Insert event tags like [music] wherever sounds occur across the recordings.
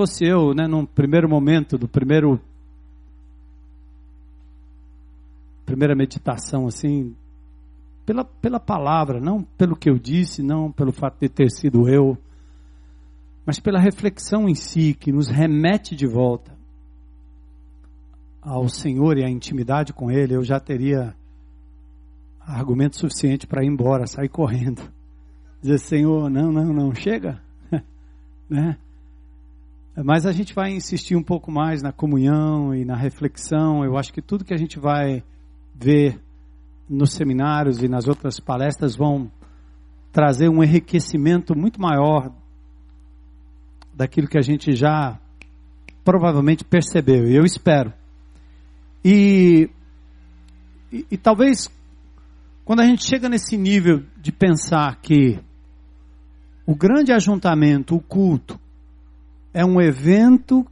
Se fosse eu, né, num primeiro momento, do primeiro primeira meditação assim, pela, pela palavra, não pelo que eu disse, não pelo fato de ter sido eu, mas pela reflexão em si, que nos remete de volta ao Senhor e à intimidade com Ele, eu já teria argumento suficiente para ir embora, sair correndo. Dizer, Senhor, não, não, não, chega. [laughs] né? Mas a gente vai insistir um pouco mais na comunhão e na reflexão. Eu acho que tudo que a gente vai ver nos seminários e nas outras palestras vão trazer um enriquecimento muito maior daquilo que a gente já provavelmente percebeu, e eu espero. E, e, e talvez quando a gente chega nesse nível de pensar que o grande ajuntamento, o culto, é um evento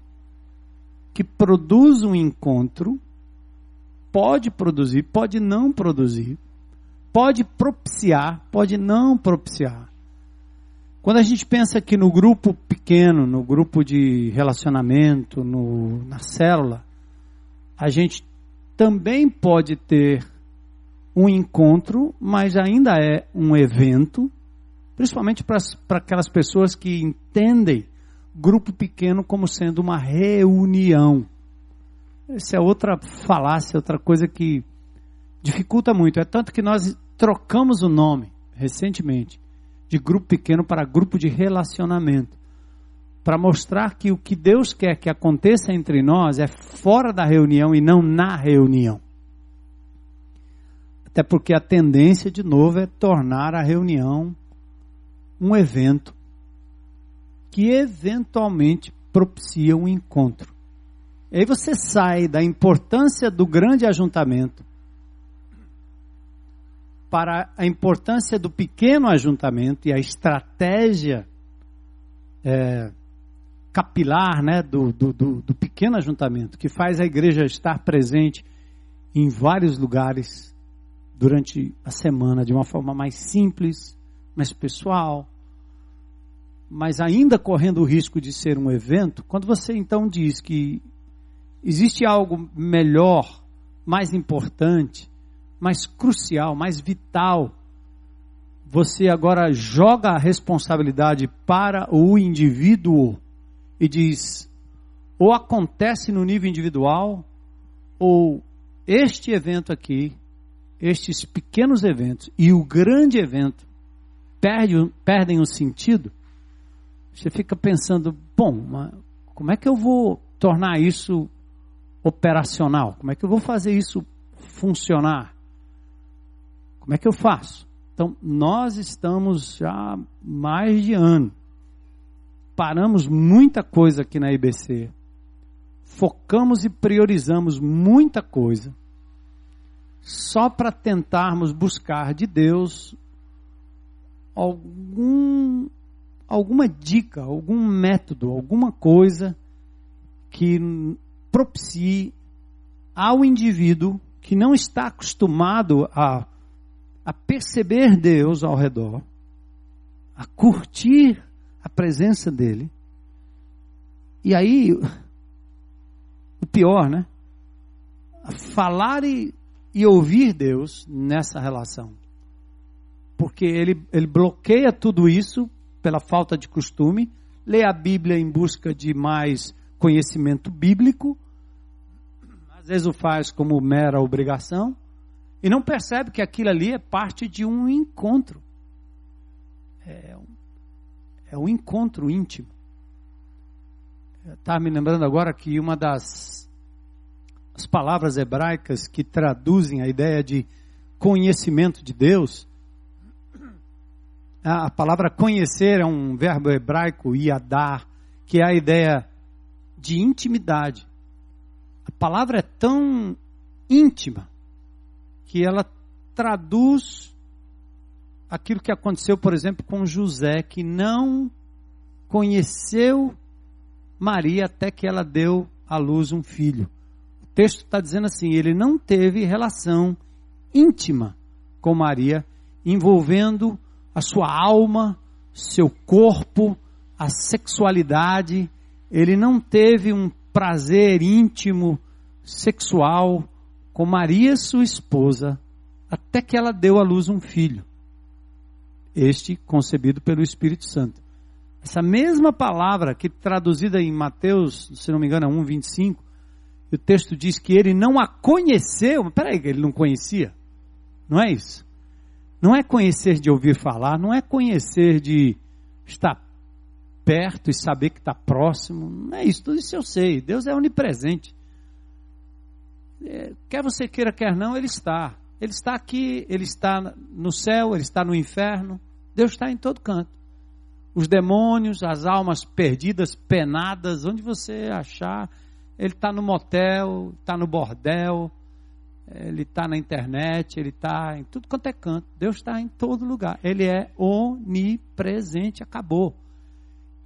que produz um encontro pode produzir, pode não produzir, pode propiciar, pode não propiciar. Quando a gente pensa que no grupo pequeno, no grupo de relacionamento, no, na célula, a gente também pode ter um encontro, mas ainda é um evento, principalmente para aquelas pessoas que entendem grupo pequeno como sendo uma reunião. Essa é outra falácia, outra coisa que dificulta muito. É tanto que nós trocamos o nome recentemente de grupo pequeno para grupo de relacionamento. Para mostrar que o que Deus quer que aconteça entre nós é fora da reunião e não na reunião. Até porque a tendência, de novo, é tornar a reunião um evento que eventualmente propicia um encontro. E aí você sai da importância do grande ajuntamento para a importância do pequeno ajuntamento e a estratégia é, capilar né, do, do, do, do pequeno ajuntamento, que faz a igreja estar presente em vários lugares durante a semana de uma forma mais simples, mais pessoal, mas ainda correndo o risco de ser um evento, quando você então diz que existe algo melhor, mais importante, mais crucial, mais vital, você agora joga a responsabilidade para o indivíduo e diz: ou acontece no nível individual, ou este evento aqui, estes pequenos eventos e o grande evento perde, perdem o sentido, você fica pensando: bom, como é que eu vou tornar isso operacional? Como é que eu vou fazer isso funcionar? Como é que eu faço? Então, nós estamos já mais de ano. Paramos muita coisa aqui na IBC. Focamos e priorizamos muita coisa. Só para tentarmos buscar de Deus algum, alguma dica, algum método, alguma coisa que propicie ao indivíduo que não está acostumado a, a perceber Deus ao redor, a curtir a presença dele. E aí, o pior, né? Falar e, e ouvir Deus nessa relação. Porque ele, ele bloqueia tudo isso pela falta de costume, lê a Bíblia em busca de mais conhecimento bíblico, às vezes o faz como mera obrigação, e não percebe que aquilo ali é parte de um encontro. É um, é um encontro íntimo. Está me lembrando agora que uma das as palavras hebraicas que traduzem a ideia de conhecimento de Deus, a palavra conhecer é um verbo hebraico, iadar, que é a ideia de intimidade. A palavra é tão íntima que ela traduz aquilo que aconteceu, por exemplo, com José, que não conheceu Maria até que ela deu à luz um filho. O texto está dizendo assim: ele não teve relação íntima com Maria, envolvendo a sua alma, seu corpo, a sexualidade, ele não teve um prazer íntimo sexual com Maria, sua esposa, até que ela deu à luz um filho. Este concebido pelo Espírito Santo. Essa mesma palavra que traduzida em Mateus, se não me engano, é 1:25, o texto diz que ele não a conheceu. Peraí, ele não conhecia? Não é isso? Não é conhecer de ouvir falar, não é conhecer de estar perto e saber que está próximo. Não é isso, tudo isso eu sei. Deus é onipresente. É, quer você queira, quer não, Ele está. Ele está aqui, Ele está no céu, Ele está no inferno. Deus está em todo canto. Os demônios, as almas perdidas, penadas, onde você achar, Ele está no motel, está no bordel, ele está na internet, ele está em tudo quanto é canto. Deus está em todo lugar. Ele é onipresente, acabou.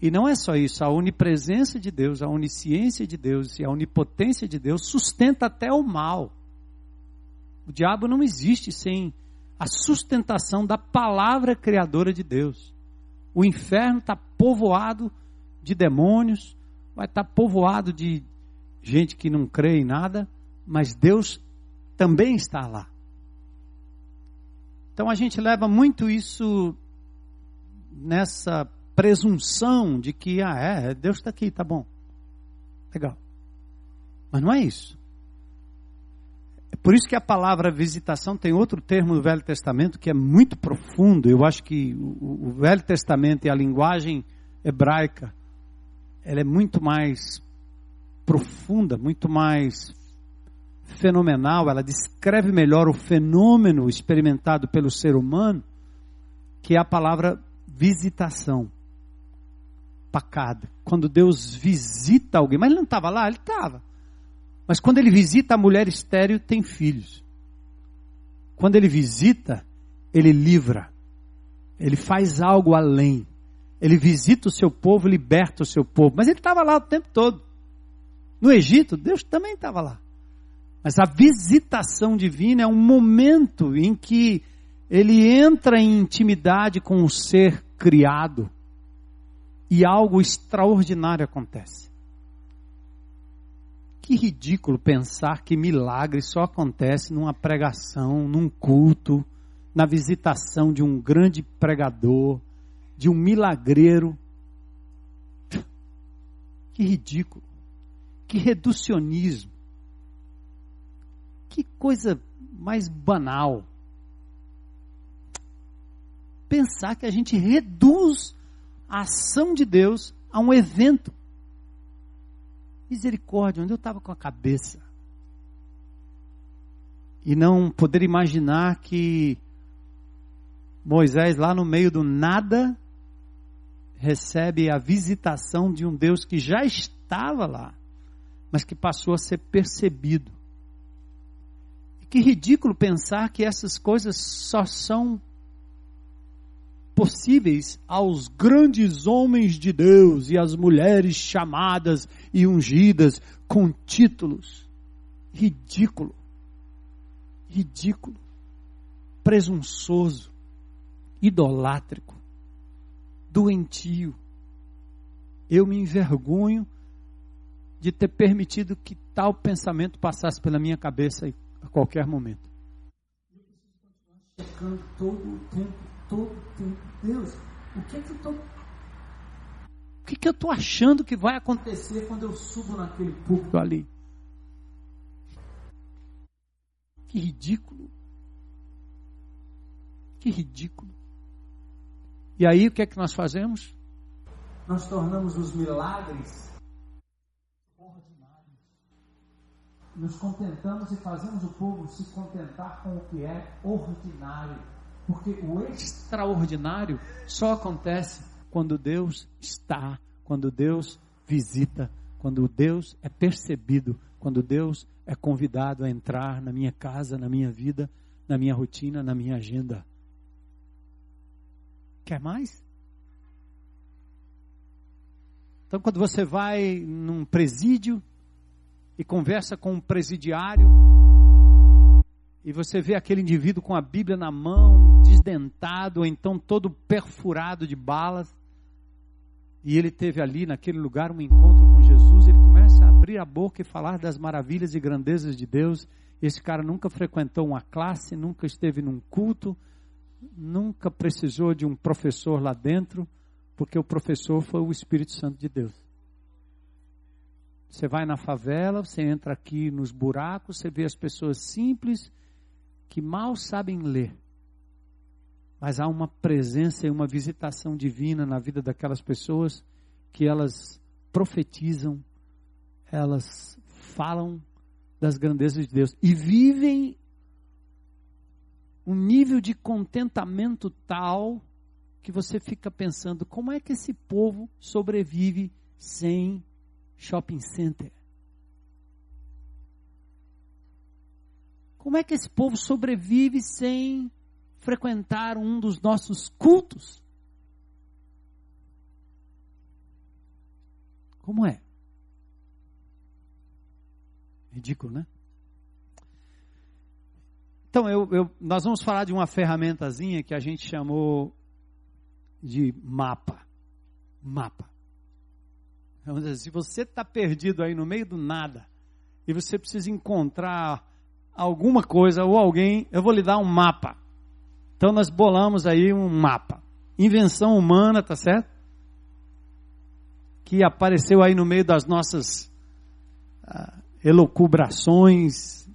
E não é só isso, a onipresença de Deus, a onisciência de Deus e a onipotência de Deus sustenta até o mal. O diabo não existe sem a sustentação da palavra criadora de Deus. O inferno está povoado de demônios, vai estar tá povoado de gente que não crê em nada, mas Deus também está lá. Então a gente leva muito isso nessa presunção de que, ah, é, Deus está aqui, tá bom. Legal. Mas não é isso. É por isso que a palavra visitação tem outro termo no Velho Testamento que é muito profundo. Eu acho que o, o Velho Testamento e a linguagem hebraica, ela é muito mais profunda, muito mais fenomenal, ela descreve melhor o fenômeno experimentado pelo ser humano, que é a palavra visitação. Pacada. Quando Deus visita alguém, mas ele não estava lá, ele estava. Mas quando ele visita a mulher estéreo, tem filhos. Quando ele visita, ele livra. Ele faz algo além. Ele visita o seu povo, liberta o seu povo. Mas ele estava lá o tempo todo. No Egito, Deus também estava lá. Mas a visitação divina é um momento em que ele entra em intimidade com o ser criado e algo extraordinário acontece. Que ridículo pensar que milagre só acontece numa pregação, num culto, na visitação de um grande pregador, de um milagreiro. Que ridículo. Que reducionismo. Que coisa mais banal. Pensar que a gente reduz a ação de Deus a um evento. Misericórdia, onde eu estava com a cabeça? E não poder imaginar que Moisés, lá no meio do nada, recebe a visitação de um Deus que já estava lá, mas que passou a ser percebido. Que ridículo pensar que essas coisas só são possíveis aos grandes homens de Deus e às mulheres chamadas e ungidas com títulos. Ridículo. Ridículo. Presunçoso. Idolátrico. Doentio. Eu me envergonho de ter permitido que tal pensamento passasse pela minha cabeça e a qualquer momento. Todo o tempo, todo o tempo. Deus, o que é que eu estou. O que, que eu estou achando que vai acontecer quando eu subo naquele púlpito ali? Que ridículo. Que ridículo. E aí o que é que nós fazemos? Nós tornamos os milagres nos contentamos e fazemos o povo se contentar com o que é ordinário. Porque o extraordinário só acontece quando Deus está, quando Deus visita, quando Deus é percebido, quando Deus é convidado a entrar na minha casa, na minha vida, na minha rotina, na minha agenda. Quer mais? Então, quando você vai num presídio, e conversa com um presidiário e você vê aquele indivíduo com a Bíblia na mão, desdentado, ou então todo perfurado de balas, e ele teve ali naquele lugar um encontro com Jesus, ele começa a abrir a boca e falar das maravilhas e grandezas de Deus. Esse cara nunca frequentou uma classe, nunca esteve num culto, nunca precisou de um professor lá dentro, porque o professor foi o Espírito Santo de Deus. Você vai na favela, você entra aqui nos buracos, você vê as pessoas simples que mal sabem ler. Mas há uma presença e uma visitação divina na vida daquelas pessoas que elas profetizam, elas falam das grandezas de Deus e vivem um nível de contentamento tal que você fica pensando: como é que esse povo sobrevive sem shopping center? Como é que esse povo sobrevive sem frequentar um dos nossos cultos? Como é? Ridículo, né? Então, eu, eu, nós vamos falar de uma ferramentazinha que a gente chamou de mapa. Mapa. Se você está perdido aí no meio do nada e você precisa encontrar alguma coisa ou alguém, eu vou lhe dar um mapa. Então nós bolamos aí um mapa. Invenção humana, tá certo? Que apareceu aí no meio das nossas uh, elocubrações,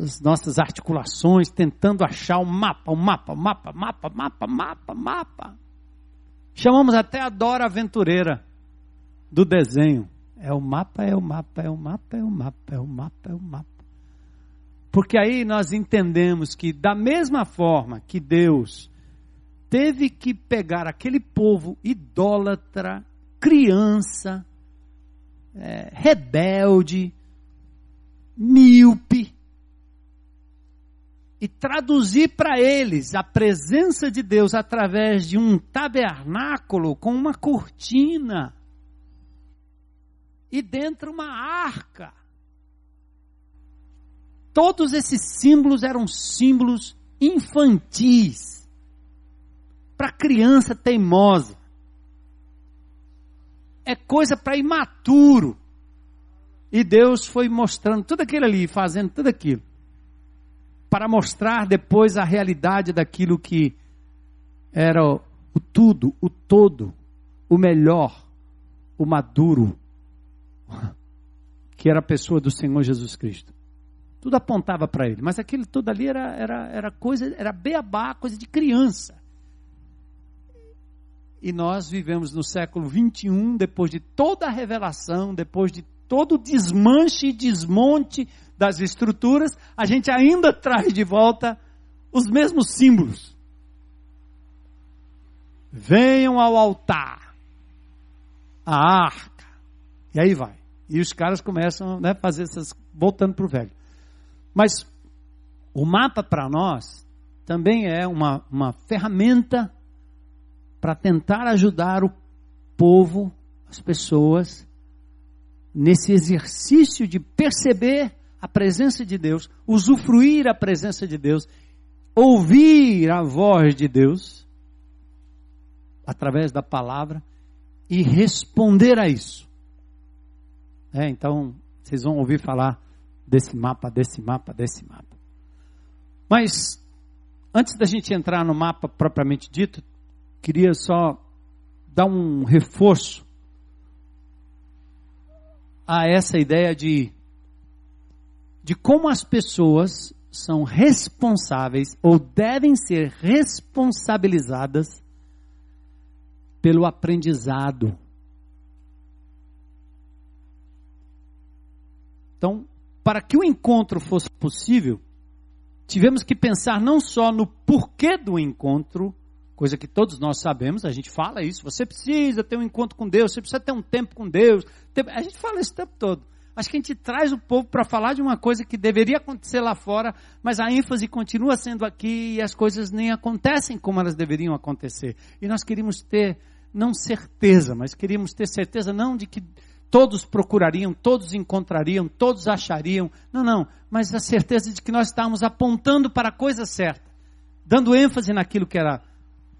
as nossas articulações, tentando achar um mapa, um mapa, um mapa, mapa, mapa, mapa, mapa. Chamamos até a Dora Aventureira do desenho. É o mapa, é o mapa, é o mapa, é o mapa, é o mapa, é o mapa. Porque aí nós entendemos que, da mesma forma que Deus teve que pegar aquele povo idólatra, criança, é, rebelde, míope, e traduzir para eles a presença de Deus através de um tabernáculo com uma cortina e dentro uma arca. Todos esses símbolos eram símbolos infantis para criança teimosa. É coisa para imaturo. E Deus foi mostrando tudo aquilo ali, fazendo tudo aquilo, para mostrar depois a realidade daquilo que era o tudo, o todo, o melhor, o maduro, que era a pessoa do Senhor Jesus Cristo. Tudo apontava para ele. Mas aquele tudo ali era, era, era coisa, era beabá, coisa de criança. E nós vivemos no século 21, depois de toda a revelação, depois de todo o desmanche e desmonte das estruturas, a gente ainda traz de volta os mesmos símbolos. Venham ao altar, a arca, e aí vai. E os caras começam a né, fazer essas, voltando para o velho. Mas o mapa para nós também é uma, uma ferramenta para tentar ajudar o povo, as pessoas, nesse exercício de perceber a presença de Deus, usufruir a presença de Deus, ouvir a voz de Deus através da palavra e responder a isso. É, então, vocês vão ouvir falar desse mapa, desse mapa, desse mapa. Mas, antes da gente entrar no mapa propriamente dito, queria só dar um reforço a essa ideia de, de como as pessoas são responsáveis ou devem ser responsabilizadas pelo aprendizado. Então, para que o encontro fosse possível, tivemos que pensar não só no porquê do encontro, coisa que todos nós sabemos, a gente fala isso, você precisa ter um encontro com Deus, você precisa ter um tempo com Deus. A gente fala isso o tempo todo. Acho que a gente traz o povo para falar de uma coisa que deveria acontecer lá fora, mas a ênfase continua sendo aqui e as coisas nem acontecem como elas deveriam acontecer. E nós queríamos ter, não certeza, mas queríamos ter certeza não de que todos procurariam, todos encontrariam, todos achariam. Não, não, mas a certeza de que nós estávamos apontando para a coisa certa, dando ênfase naquilo que era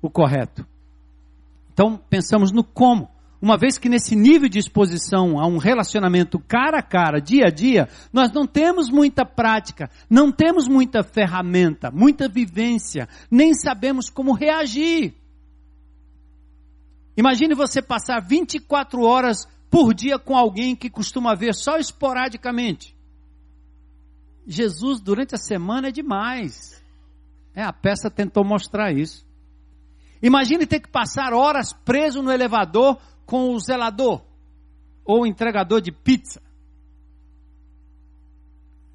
o correto. Então, pensamos no como. uma vez que nesse nível de exposição a um relacionamento cara a cara, dia a dia, nós não temos muita prática, não temos muita ferramenta, muita vivência, nem sabemos como reagir. Imagine você passar 24 horas por dia com alguém que costuma ver só esporadicamente. Jesus durante a semana é demais. É, a peça tentou mostrar isso. Imagine ter que passar horas preso no elevador com o zelador ou o entregador de pizza.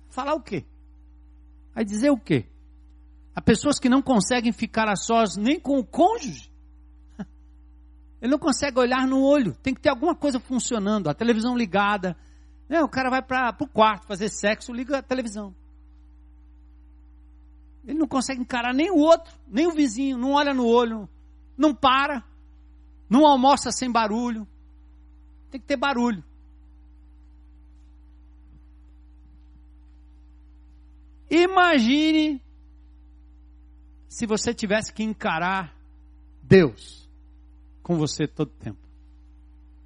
Falar o quê? Vai dizer o quê? Há pessoas que não conseguem ficar a sós nem com o cônjuge. Ele não consegue olhar no olho. Tem que ter alguma coisa funcionando. A televisão ligada. Né? O cara vai para o quarto fazer sexo, liga a televisão. Ele não consegue encarar nem o outro, nem o vizinho. Não olha no olho. Não para. Não almoça sem barulho. Tem que ter barulho. Imagine se você tivesse que encarar Deus com você todo o tempo.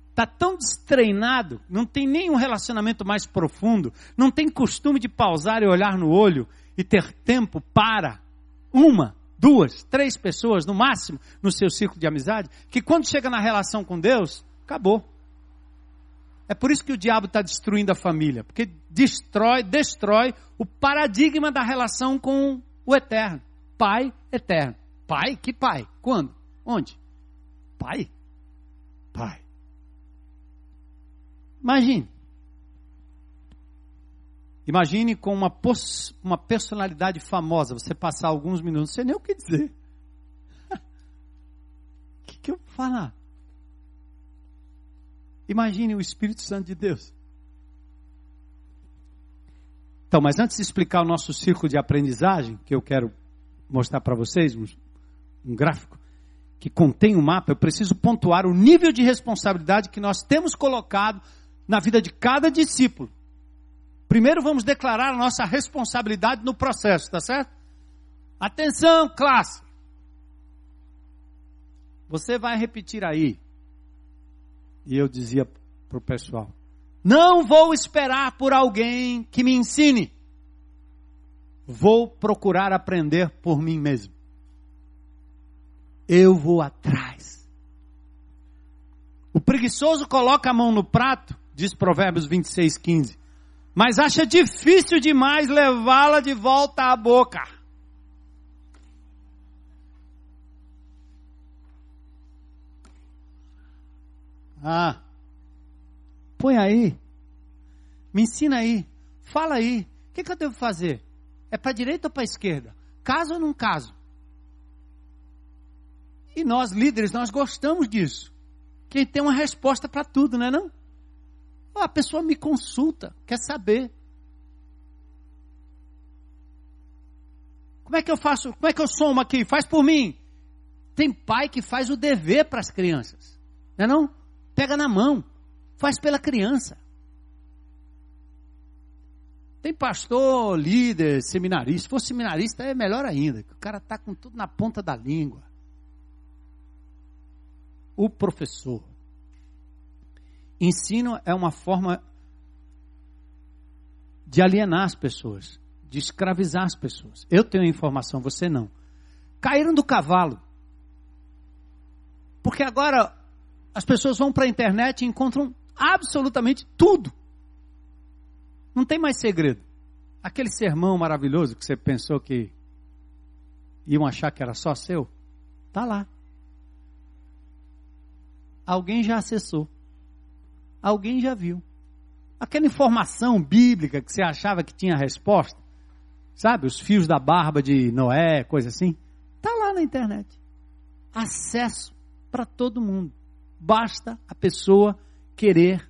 Está tão destreinado, não tem nenhum relacionamento mais profundo, não tem costume de pausar e olhar no olho e ter tempo para uma duas, três pessoas no máximo no seu círculo de amizade, que quando chega na relação com Deus, acabou. É por isso que o diabo está destruindo a família, porque destrói, destrói o paradigma da relação com o eterno. Pai eterno. Pai? Que pai? Quando? Onde? Pai? Pai. Imagine. Imagine com uma, uma personalidade famosa, você passar alguns minutos, sem nem o que dizer. O [laughs] que, que eu vou falar? Imagine o Espírito Santo de Deus. Então, mas antes de explicar o nosso círculo de aprendizagem, que eu quero mostrar para vocês, um, um gráfico que contém um mapa, eu preciso pontuar o nível de responsabilidade que nós temos colocado na vida de cada discípulo. Primeiro vamos declarar a nossa responsabilidade no processo, tá certo? Atenção, classe. Você vai repetir aí. E eu dizia para o pessoal: Não vou esperar por alguém que me ensine. Vou procurar aprender por mim mesmo. Eu vou atrás. O preguiçoso coloca a mão no prato, diz Provérbios 26, 15 mas acha difícil demais levá-la de volta à boca. Ah, põe aí, me ensina aí, fala aí, o que, que eu devo fazer? É para direita ou para esquerda? Caso ou não caso? E nós, líderes, nós gostamos disso. Quem tem uma resposta para tudo, não é não? A pessoa me consulta, quer saber. Como é que eu faço? Como é que eu somo aqui? Faz por mim. Tem pai que faz o dever para as crianças. Não é não? Pega na mão. Faz pela criança. Tem pastor, líder, seminarista. Se for seminarista é melhor ainda. o cara está com tudo na ponta da língua. O professor. Ensino é uma forma de alienar as pessoas, de escravizar as pessoas. Eu tenho informação, você não. Caíram do cavalo. Porque agora as pessoas vão para a internet e encontram absolutamente tudo. Não tem mais segredo. Aquele sermão maravilhoso que você pensou que iam achar que era só seu, tá lá. Alguém já acessou alguém já viu. Aquela informação bíblica que você achava que tinha resposta, sabe? Os fios da barba de Noé, coisa assim, está lá na internet. Acesso para todo mundo. Basta a pessoa querer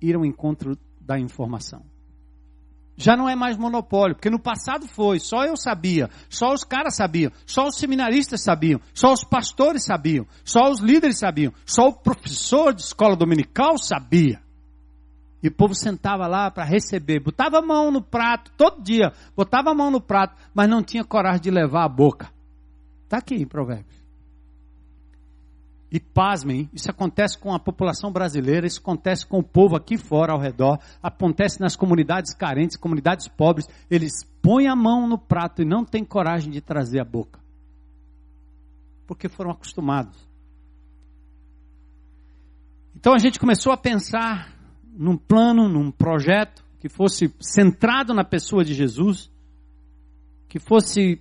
ir ao encontro da informação já não é mais monopólio, porque no passado foi, só eu sabia, só os caras sabiam, só os seminaristas sabiam, só os pastores sabiam, só os líderes sabiam, só o professor de escola dominical sabia. E o povo sentava lá para receber, botava a mão no prato, todo dia, botava a mão no prato, mas não tinha coragem de levar a boca. Está aqui em Provérbios. E pasmem, isso acontece com a população brasileira, isso acontece com o povo aqui fora ao redor, acontece nas comunidades carentes, comunidades pobres. Eles põem a mão no prato e não têm coragem de trazer a boca. Porque foram acostumados. Então a gente começou a pensar num plano, num projeto que fosse centrado na pessoa de Jesus, que fosse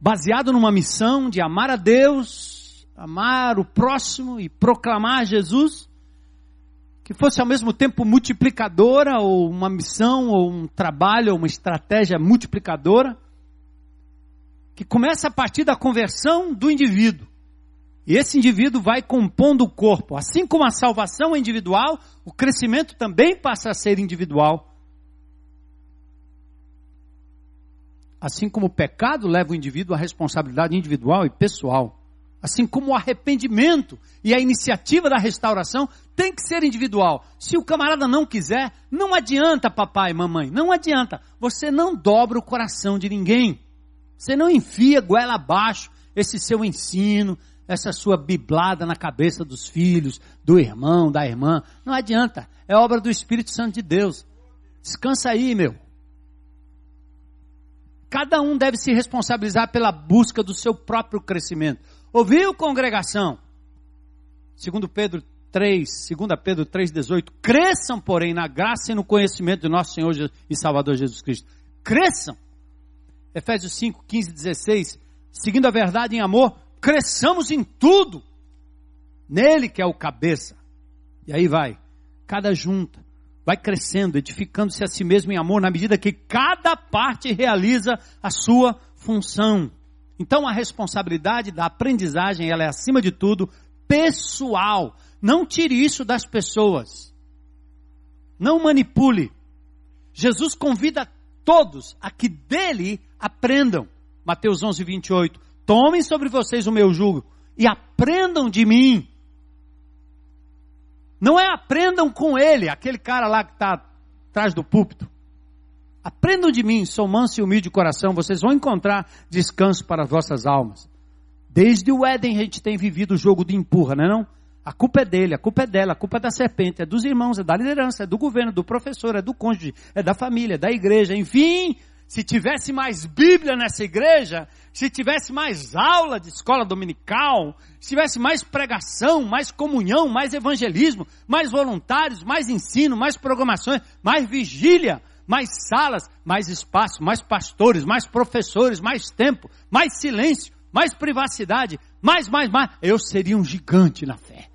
baseado numa missão de amar a Deus, amar o próximo e proclamar Jesus, que fosse ao mesmo tempo multiplicadora, ou uma missão, ou um trabalho, ou uma estratégia multiplicadora, que começa a partir da conversão do indivíduo. E esse indivíduo vai compondo o corpo. Assim como a salvação é individual, o crescimento também passa a ser individual. Assim como o pecado leva o indivíduo à responsabilidade individual e pessoal. Assim como o arrependimento e a iniciativa da restauração tem que ser individual. Se o camarada não quiser, não adianta, papai e mamãe, não adianta. Você não dobra o coração de ninguém. Você não enfia goela abaixo esse seu ensino, essa sua biblada na cabeça dos filhos, do irmão, da irmã. Não adianta. É obra do Espírito Santo de Deus. Descansa aí, meu. Cada um deve se responsabilizar pela busca do seu próprio crescimento. Ouviu, congregação? Segundo Pedro 3, 2 Pedro 3,18. Cresçam, porém, na graça e no conhecimento de nosso Senhor e Salvador Jesus Cristo. Cresçam. Efésios 5, 15 16. Seguindo a verdade em amor, cresçamos em tudo. Nele que é o cabeça. E aí vai. Cada junta vai crescendo, edificando-se a si mesmo em amor, na medida que cada parte realiza a sua função. Então a responsabilidade da aprendizagem, ela é acima de tudo pessoal. Não tire isso das pessoas. Não manipule. Jesus convida todos a que dele aprendam. Mateus 11, 28. Tomem sobre vocês o meu jugo e aprendam de mim. Não é aprendam com ele, aquele cara lá que está atrás do púlpito. Aprendam de mim, sou manso e humilde de coração, vocês vão encontrar descanso para as vossas almas. Desde o Éden a gente tem vivido o jogo de empurra, não é não? A culpa é dele, a culpa é dela, a culpa é da serpente, é dos irmãos, é da liderança, é do governo, do professor, é do cônjuge, é da família, é da igreja, enfim, se tivesse mais Bíblia nessa igreja, se tivesse mais aula de escola dominical, se tivesse mais pregação, mais comunhão, mais evangelismo, mais voluntários, mais ensino, mais programações, mais vigília, mais salas, mais espaço, mais pastores, mais professores, mais tempo, mais silêncio, mais privacidade, mais, mais, mais, eu seria um gigante na fé.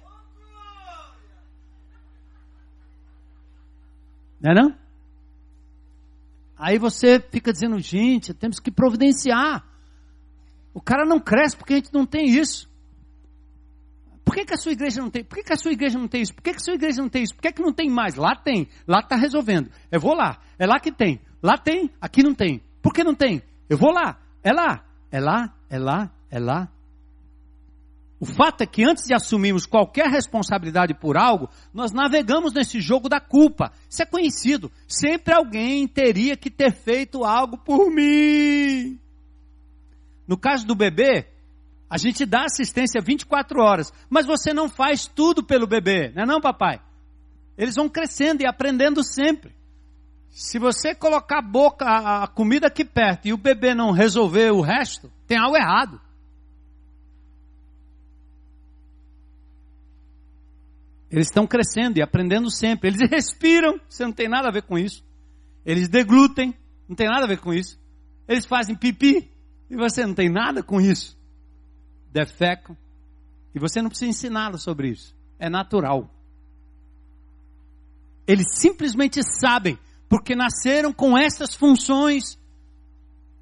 Não é não? Aí você fica dizendo, gente, temos que providenciar. O cara não cresce porque a gente não tem isso. Por que, que a sua igreja não tem? Por que, que a sua igreja não tem isso? Por que, que a sua igreja não tem isso? Por que, que não tem mais? Lá tem. Lá está resolvendo. Eu vou lá. É lá que tem. Lá tem, aqui não tem. Por que não tem? Eu vou lá. É lá. É lá, é lá, é lá, o fato é que antes de assumirmos qualquer responsabilidade por algo, nós navegamos nesse jogo da culpa. Isso é conhecido. Sempre alguém teria que ter feito algo por mim. No caso do bebê, a gente dá assistência 24 horas, mas você não faz tudo pelo bebê, não é não, papai? Eles vão crescendo e aprendendo sempre. Se você colocar a boca, a comida aqui perto e o bebê não resolver o resto, tem algo errado. Eles estão crescendo e aprendendo sempre. Eles [laughs] respiram, você não tem nada a ver com isso. Eles deglutem, não tem nada a ver com isso. Eles fazem pipi e você não tem nada com isso. Defecam e você não precisa ensiná-los sobre isso. É natural. Eles simplesmente sabem, porque nasceram com essas funções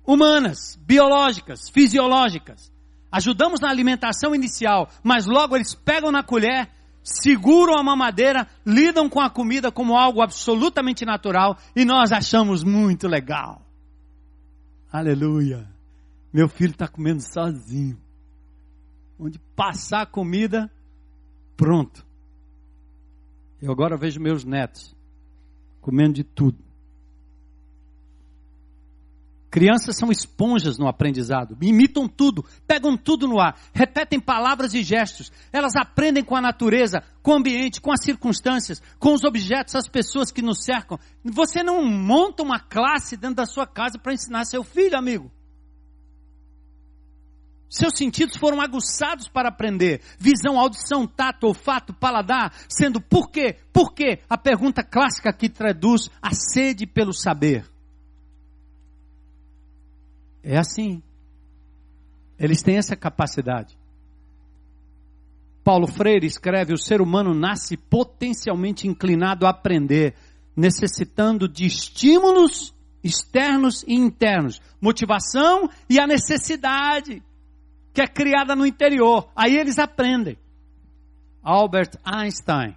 humanas, biológicas, fisiológicas. Ajudamos na alimentação inicial, mas logo eles pegam na colher seguram a mamadeira, lidam com a comida como algo absolutamente natural e nós achamos muito legal. Aleluia. Meu filho está comendo sozinho. Onde passar comida, pronto. Eu agora vejo meus netos comendo de tudo. Crianças são esponjas no aprendizado, imitam tudo, pegam tudo no ar, repetem palavras e gestos. Elas aprendem com a natureza, com o ambiente, com as circunstâncias, com os objetos, as pessoas que nos cercam. Você não monta uma classe dentro da sua casa para ensinar seu filho, amigo. Seus sentidos foram aguçados para aprender. Visão, audição, tato, olfato, paladar, sendo por quê? Por quê? A pergunta clássica que traduz a sede pelo saber. É assim. Eles têm essa capacidade. Paulo Freire escreve: o ser humano nasce potencialmente inclinado a aprender, necessitando de estímulos externos e internos, motivação e a necessidade que é criada no interior. Aí eles aprendem. Albert Einstein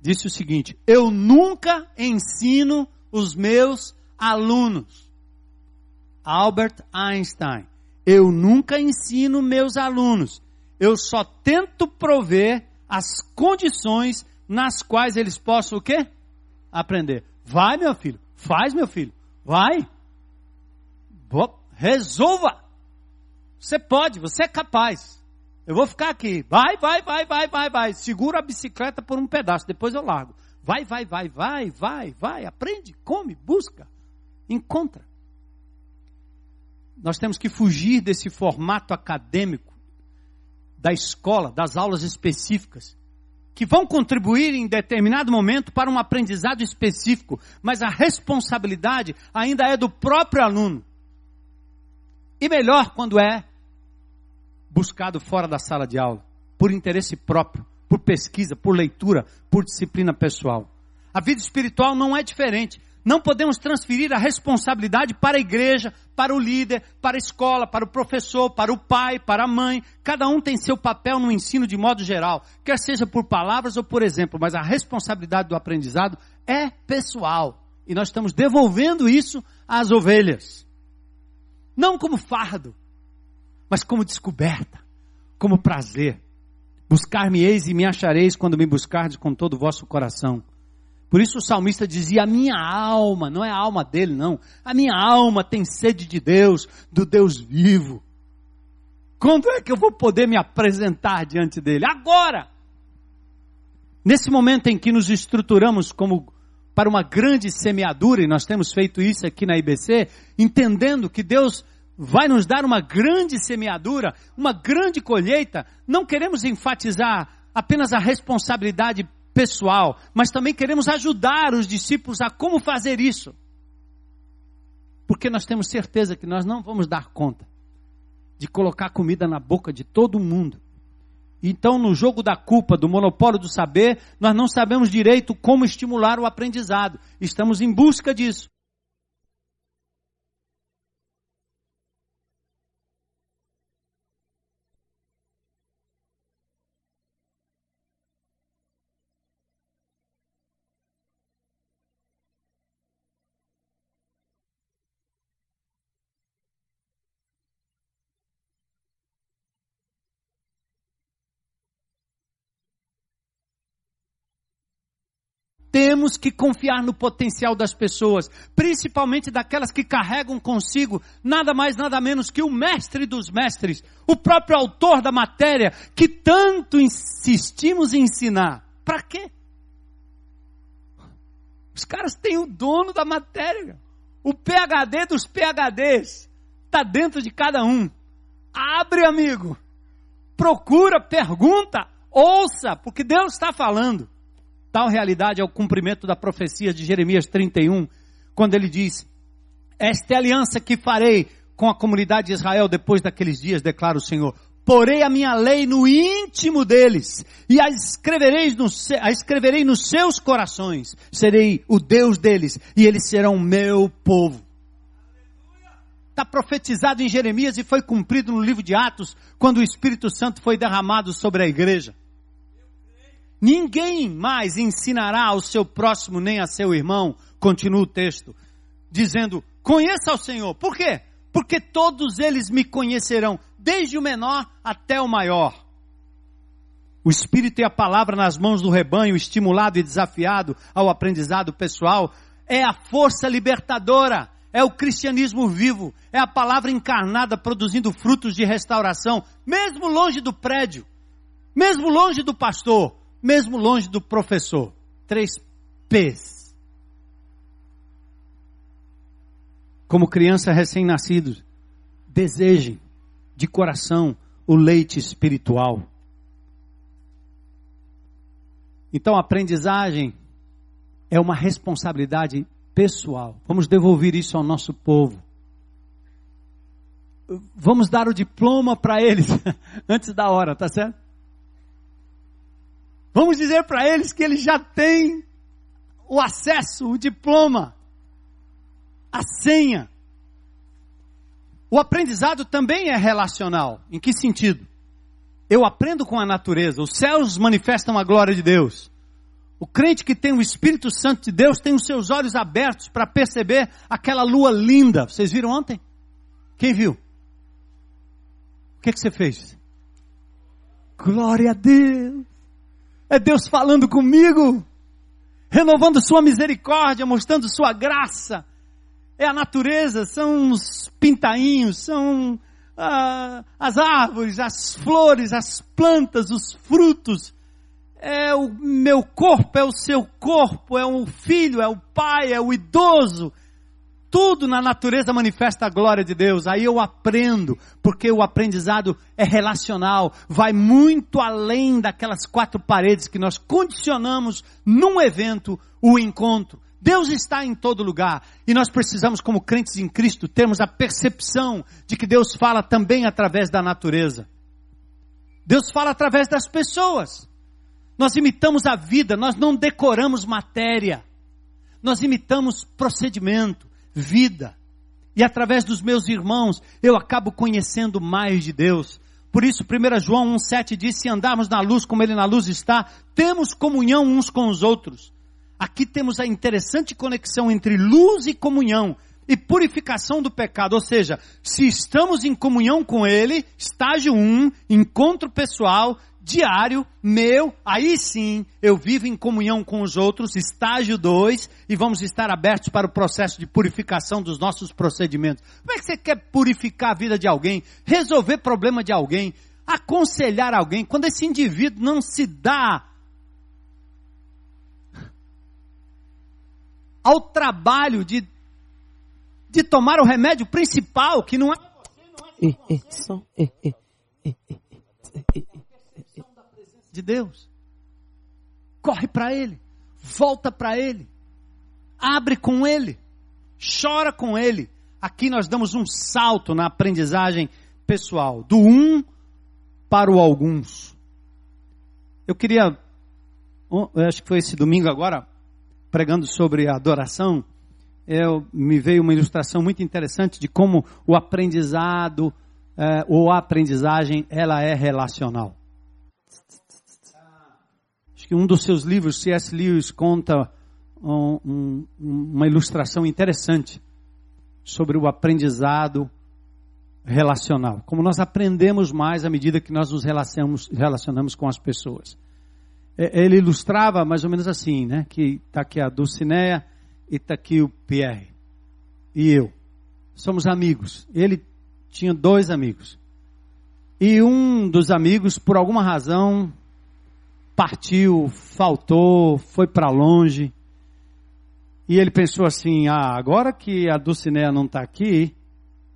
disse o seguinte: Eu nunca ensino os meus alunos Albert Einstein. Eu nunca ensino meus alunos. Eu só tento prover as condições nas quais eles possam o quê? Aprender. Vai, meu filho. Faz, meu filho. Vai. Resolva. Você pode, você é capaz. Eu vou ficar aqui. Vai, vai, vai, vai, vai, vai. Segura a bicicleta por um pedaço, depois eu largo. Vai, vai, vai, vai, vai, vai. Aprende, come, busca, encontra. Nós temos que fugir desse formato acadêmico da escola, das aulas específicas, que vão contribuir em determinado momento para um aprendizado específico, mas a responsabilidade ainda é do próprio aluno. E melhor quando é buscado fora da sala de aula, por interesse próprio, por pesquisa, por leitura, por disciplina pessoal. A vida espiritual não é diferente. Não podemos transferir a responsabilidade para a igreja, para o líder, para a escola, para o professor, para o pai, para a mãe. Cada um tem seu papel no ensino de modo geral, quer seja por palavras ou por exemplo, mas a responsabilidade do aprendizado é pessoal. E nós estamos devolvendo isso às ovelhas. Não como fardo, mas como descoberta, como prazer. Buscar-me-eis e me achareis quando me buscardes com todo o vosso coração. Por isso o salmista dizia: A minha alma, não é a alma dele, não. A minha alma tem sede de Deus, do Deus vivo. Quando é que eu vou poder me apresentar diante dele? Agora! Nesse momento em que nos estruturamos como para uma grande semeadura, e nós temos feito isso aqui na IBC, entendendo que Deus vai nos dar uma grande semeadura, uma grande colheita, não queremos enfatizar apenas a responsabilidade pessoal, mas também queremos ajudar os discípulos a como fazer isso. Porque nós temos certeza que nós não vamos dar conta de colocar comida na boca de todo mundo. Então, no jogo da culpa, do monopólio do saber, nós não sabemos direito como estimular o aprendizado. Estamos em busca disso. Temos que confiar no potencial das pessoas, principalmente daquelas que carregam consigo nada mais, nada menos que o mestre dos mestres, o próprio autor da matéria, que tanto insistimos em ensinar. Para quê? Os caras têm o dono da matéria, o PHD dos PHDs, está dentro de cada um. Abre, amigo, procura, pergunta, ouça, porque Deus está falando. Tal realidade é o cumprimento da profecia de Jeremias 31, quando ele diz: Esta é a aliança que farei com a comunidade de Israel depois daqueles dias, declara o Senhor. Porei a minha lei no íntimo deles e a escreverei, no, a escreverei nos seus corações. Serei o Deus deles e eles serão meu povo. Está profetizado em Jeremias e foi cumprido no livro de Atos, quando o Espírito Santo foi derramado sobre a igreja. Ninguém mais ensinará ao seu próximo nem a seu irmão, continua o texto, dizendo: conheça o Senhor. Por quê? Porque todos eles me conhecerão, desde o menor até o maior. O Espírito e a palavra nas mãos do rebanho, estimulado e desafiado ao aprendizado pessoal, é a força libertadora, é o cristianismo vivo, é a palavra encarnada produzindo frutos de restauração, mesmo longe do prédio, mesmo longe do pastor, mesmo longe do professor. Três P's. Como criança recém-nascido, desejem de coração o leite espiritual. Então, a aprendizagem é uma responsabilidade pessoal. Vamos devolver isso ao nosso povo. Vamos dar o diploma para eles [laughs] antes da hora, tá certo? Vamos dizer para eles que eles já têm o acesso, o diploma, a senha. O aprendizado também é relacional. Em que sentido? Eu aprendo com a natureza. Os céus manifestam a glória de Deus. O crente que tem o Espírito Santo de Deus tem os seus olhos abertos para perceber aquela lua linda. Vocês viram ontem? Quem viu? O que, que você fez? Glória a Deus! É Deus falando comigo, renovando Sua misericórdia, mostrando Sua graça. É a natureza, são os pintainhos, são ah, as árvores, as flores, as plantas, os frutos é o meu corpo, é o seu corpo, é o filho, é o pai, é o idoso. Tudo na natureza manifesta a glória de Deus. Aí eu aprendo, porque o aprendizado é relacional, vai muito além daquelas quatro paredes que nós condicionamos num evento, o encontro. Deus está em todo lugar e nós precisamos, como crentes em Cristo, termos a percepção de que Deus fala também através da natureza. Deus fala através das pessoas. Nós imitamos a vida, nós não decoramos matéria. Nós imitamos procedimento, vida. E através dos meus irmãos, eu acabo conhecendo mais de Deus. Por isso, 1 João 1,7 diz: Se andarmos na luz como Ele na luz está, temos comunhão uns com os outros. Aqui temos a interessante conexão entre luz e comunhão e purificação do pecado. Ou seja, se estamos em comunhão com Ele, estágio 1, encontro pessoal, diário, meu, aí sim eu vivo em comunhão com os outros, estágio 2, e vamos estar abertos para o processo de purificação dos nossos procedimentos. Como é que você quer purificar a vida de alguém, resolver problema de alguém, aconselhar alguém, quando esse indivíduo não se dá ao trabalho de, de tomar o remédio principal, que não é. De Deus. Corre para Ele, volta para Ele, abre com Ele, chora com Ele. Aqui nós damos um salto na aprendizagem pessoal, do um para o alguns. Eu queria, eu acho que foi esse domingo agora, pregando sobre adoração, eu, me veio uma ilustração muito interessante de como o aprendizado é, ou a aprendizagem ela é relacional. Que um dos seus livros, C.S. Lewis, conta um, um, uma ilustração interessante sobre o aprendizado relacional. Como nós aprendemos mais à medida que nós nos relacionamos, relacionamos com as pessoas. É, ele ilustrava mais ou menos assim, né? Que está aqui a Dulcineia e está aqui o Pierre. E eu. Somos amigos. Ele tinha dois amigos. E um dos amigos, por alguma razão, partiu, faltou, foi para longe. E ele pensou assim: ah, agora que a Dulcinea não está aqui,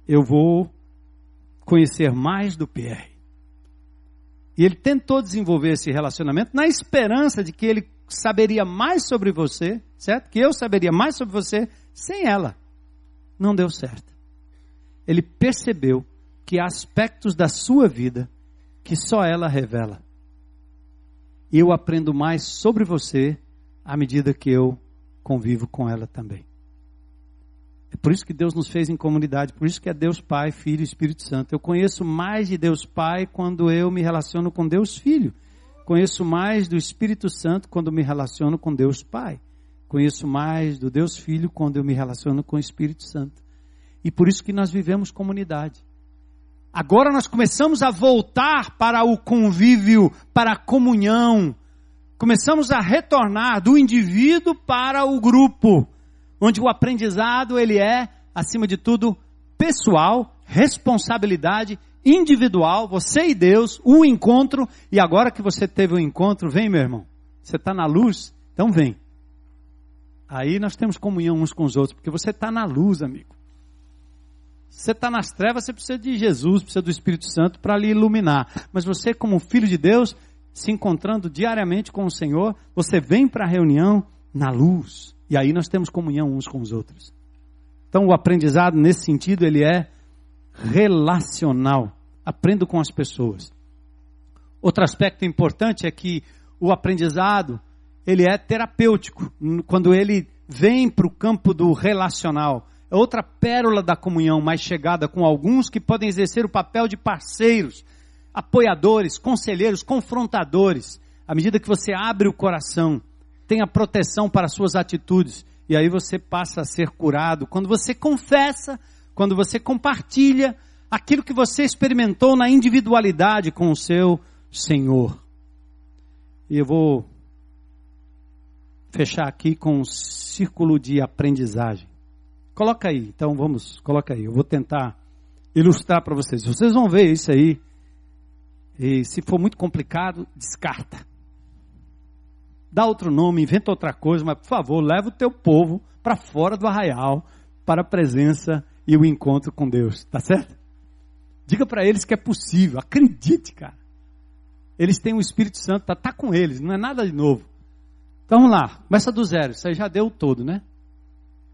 eu vou conhecer mais do Pierre. E ele tentou desenvolver esse relacionamento na esperança de que ele saberia mais sobre você, certo? Que eu saberia mais sobre você sem ela. Não deu certo. Ele percebeu que há aspectos da sua vida que só ela revela eu aprendo mais sobre você à medida que eu convivo com ela também. É por isso que Deus nos fez em comunidade, por isso que é Deus Pai, Filho e Espírito Santo. Eu conheço mais de Deus Pai quando eu me relaciono com Deus Filho. Conheço mais do Espírito Santo quando me relaciono com Deus Pai. Conheço mais do Deus Filho quando eu me relaciono com o Espírito Santo. E por isso que nós vivemos comunidade. Agora nós começamos a voltar para o convívio, para a comunhão. Começamos a retornar do indivíduo para o grupo, onde o aprendizado ele é acima de tudo, pessoal, responsabilidade individual, você e Deus, o um encontro, e agora que você teve o um encontro, vem meu irmão, você está na luz, então vem. Aí nós temos comunhão uns com os outros, porque você está na luz, amigo. Você está nas trevas, você precisa de Jesus, precisa do Espírito Santo para lhe iluminar. Mas você, como filho de Deus, se encontrando diariamente com o Senhor, você vem para a reunião na luz. E aí nós temos comunhão uns com os outros. Então o aprendizado nesse sentido, ele é relacional. Aprendo com as pessoas. Outro aspecto importante é que o aprendizado, ele é terapêutico. Quando ele vem para o campo do relacional. É outra pérola da comunhão mais chegada com alguns que podem exercer o papel de parceiros, apoiadores, conselheiros, confrontadores. À medida que você abre o coração, tenha proteção para suas atitudes, e aí você passa a ser curado. Quando você confessa, quando você compartilha aquilo que você experimentou na individualidade com o seu Senhor. E eu vou fechar aqui com um círculo de aprendizagem. Coloca aí, então vamos, coloca aí. Eu vou tentar ilustrar para vocês. Vocês vão ver isso aí. E se for muito complicado, descarta. Dá outro nome, inventa outra coisa, mas por favor, leva o teu povo para fora do arraial, para a presença e o encontro com Deus, tá certo? Diga para eles que é possível, acredite, cara. Eles têm o Espírito Santo, tá, tá com eles, não é nada de novo. Então vamos lá, começa do zero, aí já deu todo, né?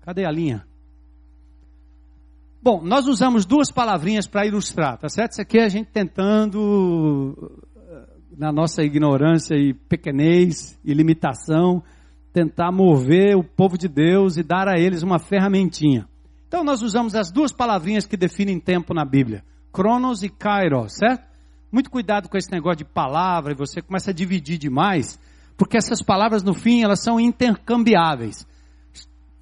Cadê a linha? Bom, nós usamos duas palavrinhas para ilustrar, tá certo? Isso aqui é a gente tentando, na nossa ignorância e pequenez e limitação, tentar mover o povo de Deus e dar a eles uma ferramentinha. Então nós usamos as duas palavrinhas que definem tempo na Bíblia: Cronos e Kairos, certo? Muito cuidado com esse negócio de palavra e você começa a dividir demais, porque essas palavras no fim elas são intercambiáveis.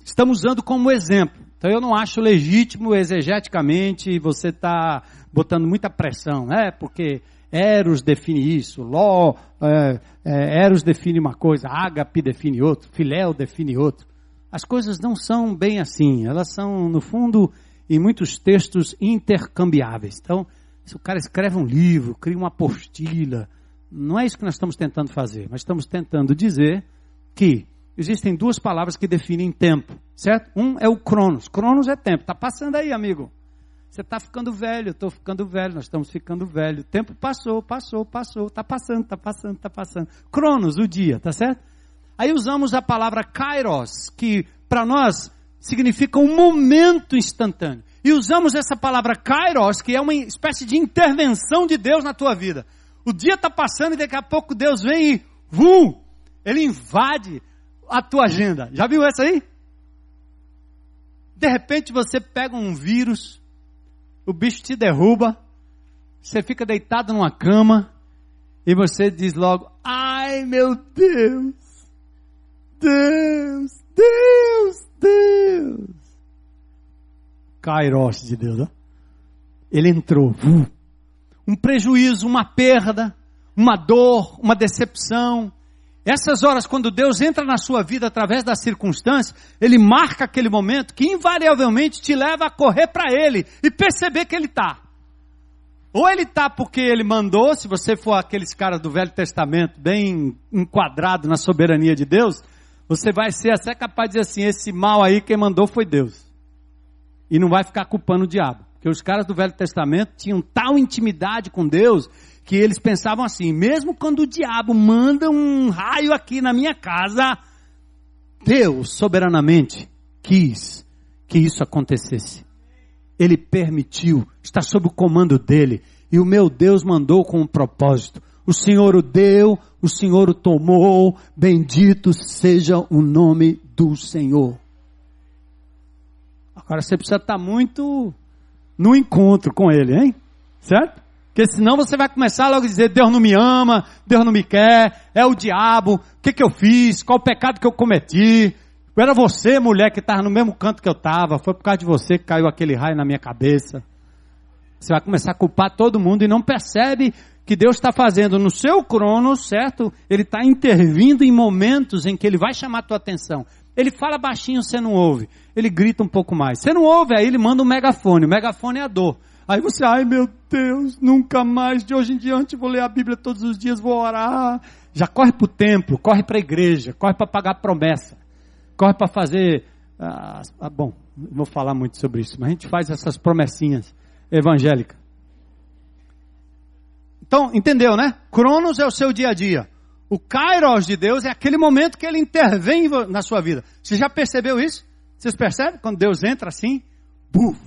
Estamos usando como exemplo. Então eu não acho legítimo exegeticamente você estar tá botando muita pressão, né? Porque Eros define isso, Ló, é, é, Eros define uma coisa, Ágape define outro, Filéu define outro. As coisas não são bem assim. Elas são, no fundo, em muitos textos intercambiáveis. Então, se o cara escreve um livro, cria uma apostila, não é isso que nós estamos tentando fazer, mas estamos tentando dizer que existem duas palavras que definem tempo, certo? Um é o cronos. Cronos é tempo. Está passando aí, amigo. Você está ficando velho, eu estou ficando velho, nós estamos ficando velho. O tempo passou, passou, passou, está passando, está passando, está passando. Cronos, o dia, tá certo? Aí usamos a palavra kairos, que para nós significa um momento instantâneo. E usamos essa palavra kairos, que é uma espécie de intervenção de Deus na tua vida. O dia está passando e daqui a pouco Deus vem e, vum, ele invade a tua agenda. Já viu essa aí? De repente você pega um vírus, o bicho te derruba, você fica deitado numa cama e você diz logo: Ai meu Deus, Deus, Deus, Deus. Kairos de Deus, ó. Ele entrou. Um prejuízo, uma perda, uma dor, uma decepção. Essas horas, quando Deus entra na sua vida através das circunstâncias, Ele marca aquele momento que invariavelmente te leva a correr para Ele e perceber que Ele está. Ou Ele está porque Ele mandou, se você for aqueles caras do Velho Testamento, bem enquadrado na soberania de Deus, você vai ser até capaz de dizer assim: esse mal aí quem mandou foi Deus. E não vai ficar culpando o diabo. Porque os caras do Velho Testamento tinham tal intimidade com Deus que eles pensavam assim: mesmo quando o diabo manda um raio aqui na minha casa, Deus soberanamente quis que isso acontecesse. Ele permitiu, está sob o comando dele. E o meu Deus mandou com um propósito. O Senhor o deu, o Senhor o tomou, bendito seja o nome do Senhor. Agora você precisa estar muito no encontro com Ele, hein? Certo? Porque senão você vai começar logo a dizer, Deus não me ama, Deus não me quer, é o diabo, o que que eu fiz, qual o pecado que eu cometi? Era você, mulher, que estava no mesmo canto que eu estava, foi por causa de você que caiu aquele raio na minha cabeça. Você vai começar a culpar todo mundo e não percebe que Deus está fazendo no seu crono, certo? Ele está intervindo em momentos em que Ele vai chamar a tua atenção. Ele fala baixinho, você não ouve. Ele grita um pouco mais. Você não ouve, aí ele manda um megafone. O megafone é a dor. Aí você, ai meu Deus, nunca mais, de hoje em diante vou ler a Bíblia todos os dias, vou orar. Já corre para o templo, corre para a igreja, corre para pagar promessa, corre para fazer. Ah, ah, bom, vou falar muito sobre isso, mas a gente faz essas promessinhas evangélicas. Então, entendeu, né? Cronos é o seu dia a dia. O Kairos de Deus é aquele momento que ele intervém na sua vida. Você já percebeu isso? Vocês percebem? Quando Deus entra assim, buf.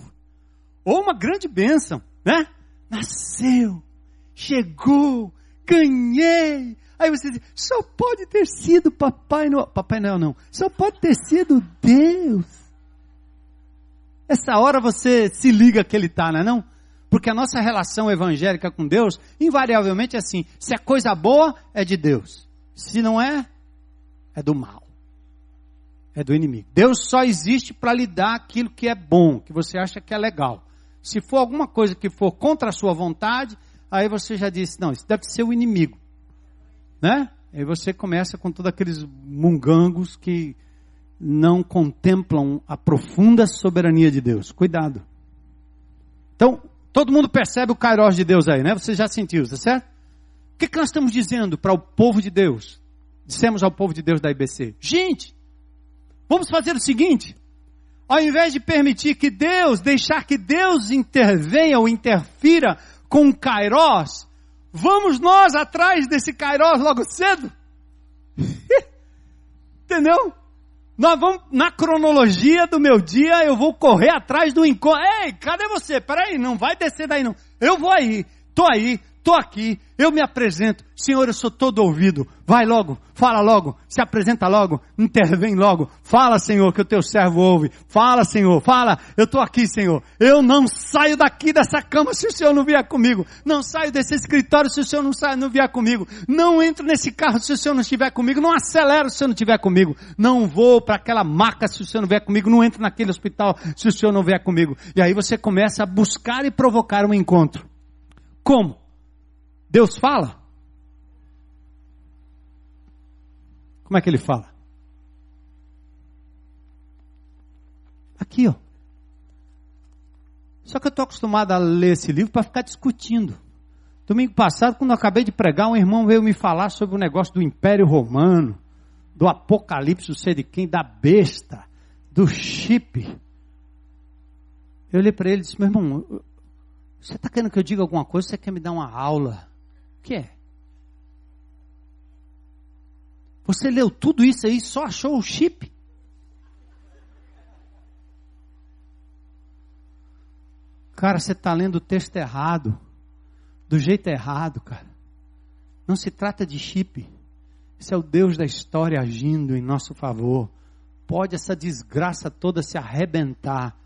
Ou uma grande bênção, né? Nasceu, chegou, ganhei. Aí você diz, só pode ter sido Papai Noel. Papai Noel não. Só pode ter sido Deus. Essa hora você se liga que ele está, não é não? Porque a nossa relação evangélica com Deus, invariavelmente é assim: se é coisa boa, é de Deus. Se não é, é do mal. É do inimigo. Deus só existe para lhe dar aquilo que é bom, que você acha que é legal. Se for alguma coisa que for contra a sua vontade, aí você já disse: não, isso deve ser o inimigo. Né? Aí você começa com todos aqueles mungangos que não contemplam a profunda soberania de Deus. Cuidado. Então, Todo mundo percebe o Kairos de Deus aí, né? Você já sentiu, tá certo? O que, que nós estamos dizendo para o povo de Deus? Dissemos ao povo de Deus da IBC: gente, vamos fazer o seguinte. Ao invés de permitir que Deus, deixar que Deus intervenha ou interfira com o Kairos, vamos nós atrás desse Kairos logo cedo? [laughs] Entendeu? Nós vamos, na cronologia do meu dia, eu vou correr atrás do encontro. Ei, cadê você? Peraí, não vai descer daí não. Eu vou aí, tô aí, tô aqui, eu me apresento. Senhor, eu sou todo ouvido. Vai logo, fala logo, se apresenta logo, intervém logo. Fala, Senhor, que o teu servo ouve. Fala, Senhor, fala, eu estou aqui, Senhor. Eu não saio daqui dessa cama se o Senhor não vier comigo. Não saio desse escritório se o Senhor não, sai, não vier comigo. Não entro nesse carro se o Senhor não estiver comigo. Não acelero se o Senhor não estiver comigo. Não vou para aquela maca se o Senhor não vier comigo. Não entro naquele hospital se o Senhor não vier comigo. E aí você começa a buscar e provocar um encontro. Como? Deus fala? Como é que ele fala? Aqui, ó. Só que eu estou acostumado a ler esse livro para ficar discutindo. Domingo passado, quando eu acabei de pregar, um irmão veio me falar sobre o negócio do Império Romano, do Apocalipse, sei de quem, da besta, do chip. Eu olhei para ele e disse: Meu irmão, você está querendo que eu diga alguma coisa? Você quer me dar uma aula? Que é? Você leu tudo isso aí, só achou o chip? Cara, você está lendo o texto errado, do jeito errado, cara. Não se trata de chip. Esse é o Deus da história agindo em nosso favor. Pode essa desgraça toda se arrebentar.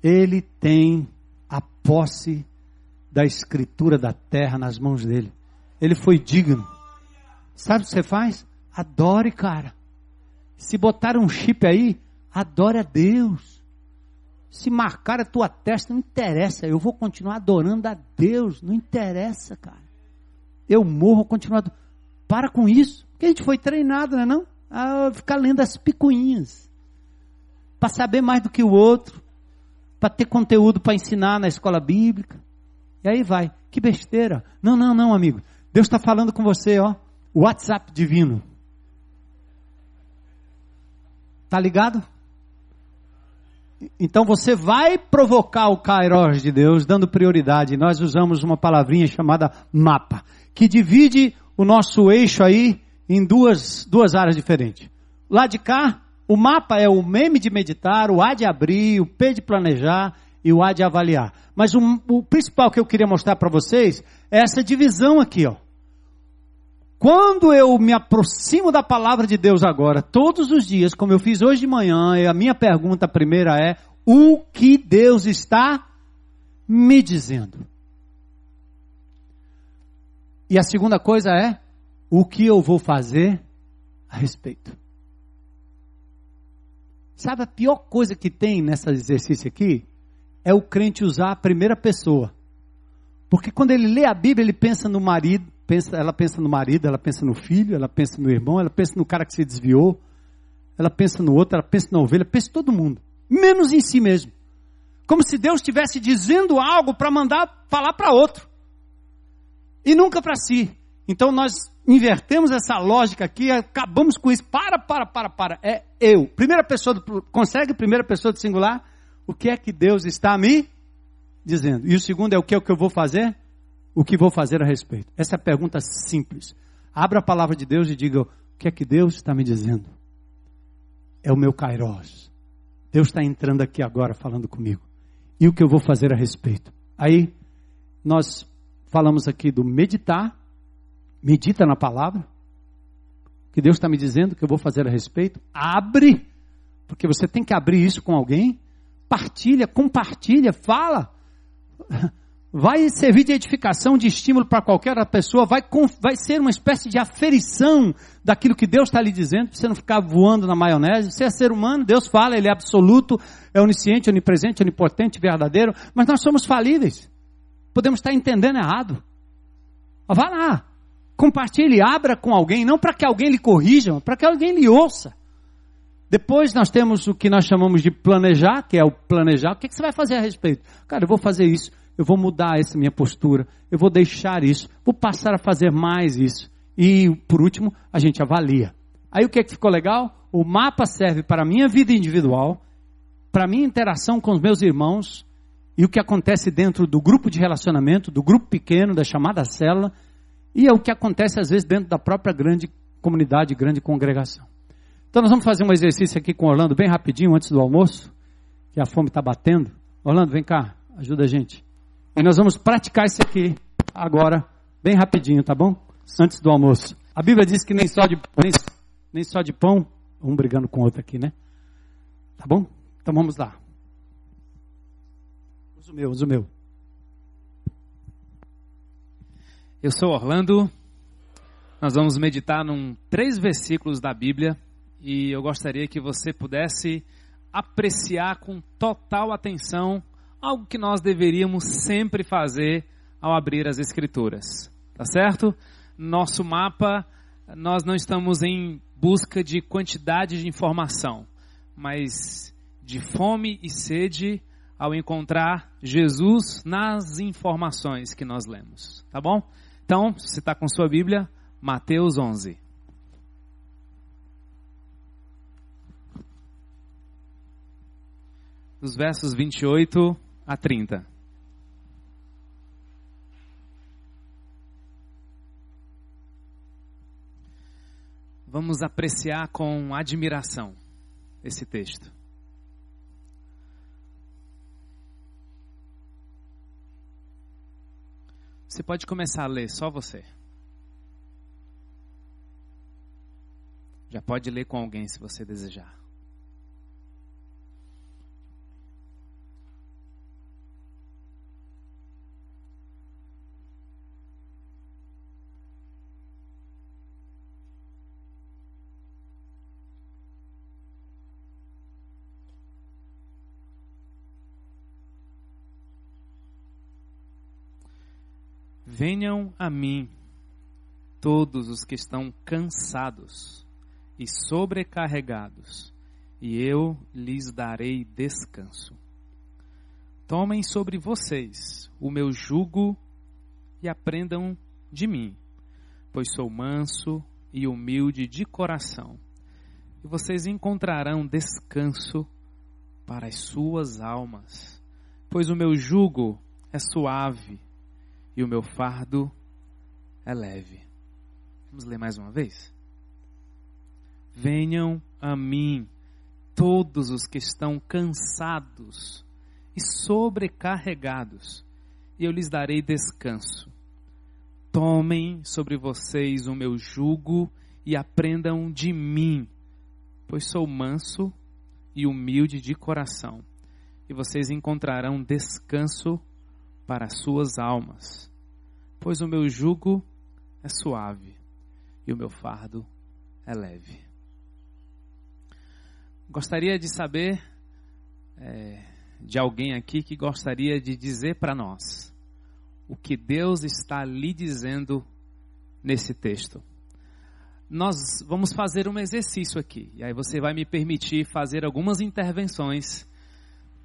Ele tem a posse da escritura da terra nas mãos dele. Ele foi digno. Sabe o que você faz? Adore, cara. Se botar um chip aí, adore a Deus. Se marcar a tua testa, não interessa. Eu vou continuar adorando a Deus. Não interessa, cara. Eu morro, continuar. Para com isso. Porque a gente foi treinado, não é não? A ficar lendo as picuinhas. Para saber mais do que o outro. Para ter conteúdo para ensinar na escola bíblica. E aí vai. Que besteira. Não, não, não, amigo. Deus está falando com você, ó. WhatsApp divino. Tá ligado? Então você vai provocar o Kairos de Deus dando prioridade. Nós usamos uma palavrinha chamada mapa, que divide o nosso eixo aí em duas, duas áreas diferentes. Lá de cá, o mapa é o meme de meditar, o A de abrir, o P de planejar e o A de avaliar. Mas o, o principal que eu queria mostrar para vocês essa divisão aqui, ó. Quando eu me aproximo da palavra de Deus agora, todos os dias, como eu fiz hoje de manhã, a minha pergunta primeira é: o que Deus está me dizendo? E a segunda coisa é: o que eu vou fazer a respeito? Sabe a pior coisa que tem nesse exercício aqui? É o crente usar a primeira pessoa. Porque quando ele lê a Bíblia, ele pensa no marido, pensa, ela pensa no marido, ela pensa no filho, ela pensa no irmão, ela pensa no cara que se desviou. ela pensa no outro, ela pensa na ovelha, pensa em todo mundo, menos em si mesmo. Como se Deus estivesse dizendo algo para mandar falar para outro. E nunca para si. Então nós invertemos essa lógica aqui, acabamos com isso. Para, para, para, para. É eu. Primeira pessoa do, consegue primeira pessoa do singular? O que é que Deus está me dizendo? E o segundo é o que é o que eu vou fazer? O que vou fazer a respeito? Essa é a pergunta simples. Abra a palavra de Deus e diga o que é que Deus está me dizendo. É o meu Kairos. Deus está entrando aqui agora falando comigo. E o que eu vou fazer a respeito? Aí nós falamos aqui do meditar medita na palavra, que Deus está me dizendo que eu vou fazer a respeito, abre, porque você tem que abrir isso com alguém, partilha, compartilha, fala, vai servir de edificação, de estímulo para qualquer pessoa, vai, vai ser uma espécie de aferição daquilo que Deus está lhe dizendo, para você não ficar voando na maionese, você é ser humano, Deus fala, Ele é absoluto, é onisciente, onipresente, onipotente, verdadeiro, mas nós somos falíveis, podemos estar entendendo errado, vá lá, Compartilhe, abra com alguém, não para que alguém lhe corrija, mas para que alguém lhe ouça. Depois nós temos o que nós chamamos de planejar, que é o planejar. O que, é que você vai fazer a respeito? Cara, eu vou fazer isso, eu vou mudar essa minha postura, eu vou deixar isso, vou passar a fazer mais isso. E, por último, a gente avalia. Aí o que é que ficou legal? O mapa serve para a minha vida individual, para a minha interação com os meus irmãos e o que acontece dentro do grupo de relacionamento, do grupo pequeno, da chamada célula, e é o que acontece às vezes dentro da própria grande comunidade, grande congregação. Então nós vamos fazer um exercício aqui com Orlando bem rapidinho antes do almoço, que a fome está batendo. Orlando, vem cá, ajuda a gente. E nós vamos praticar isso aqui agora, bem rapidinho, tá bom? Antes do almoço. A Bíblia diz que nem só de, nem, nem só de pão, um brigando com o outro aqui, né? Tá bom? Então vamos lá. Usa o meu, usa o meu. Eu sou Orlando. Nós vamos meditar num três versículos da Bíblia e eu gostaria que você pudesse apreciar com total atenção algo que nós deveríamos sempre fazer ao abrir as escrituras. Tá certo? Nosso mapa, nós não estamos em busca de quantidade de informação, mas de fome e sede ao encontrar Jesus nas informações que nós lemos. Tá bom? Então, se está com sua Bíblia, Mateus 11. Dos versos 28 a 30. Vamos apreciar com admiração esse texto. Você pode começar a ler, só você. Já pode ler com alguém se você desejar. Venham a mim todos os que estão cansados e sobrecarregados, e eu lhes darei descanso. Tomem sobre vocês o meu jugo e aprendam de mim, pois sou manso e humilde de coração, e vocês encontrarão descanso para as suas almas, pois o meu jugo é suave e o meu fardo é leve. Vamos ler mais uma vez? Venham a mim todos os que estão cansados e sobrecarregados, e eu lhes darei descanso. Tomem sobre vocês o meu jugo e aprendam de mim, pois sou manso e humilde de coração, e vocês encontrarão descanso para as suas almas, pois o meu jugo é suave e o meu fardo é leve. Gostaria de saber é, de alguém aqui que gostaria de dizer para nós o que Deus está lhe dizendo nesse texto. nós vamos fazer um exercício aqui. E aí você vai me permitir fazer algumas intervenções.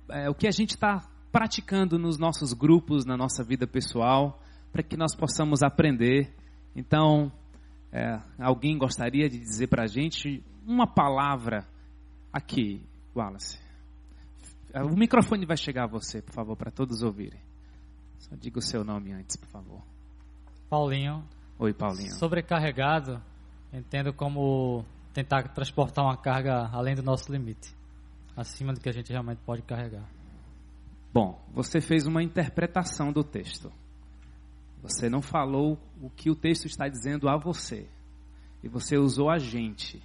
É, o que a gente está praticando nos nossos grupos, na nossa vida pessoal, para que nós possamos aprender. Então, é, alguém gostaria de dizer para a gente uma palavra aqui, Wallace? É, o microfone vai chegar a você, por favor, para todos ouvirem. Só diga o seu nome antes, por favor. Paulinho. Oi, Paulinho. Sobrecarregado, entendo como tentar transportar uma carga além do nosso limite, acima do que a gente realmente pode carregar. Bom, você fez uma interpretação do texto. Você não falou o que o texto está dizendo a você. E você usou a gente.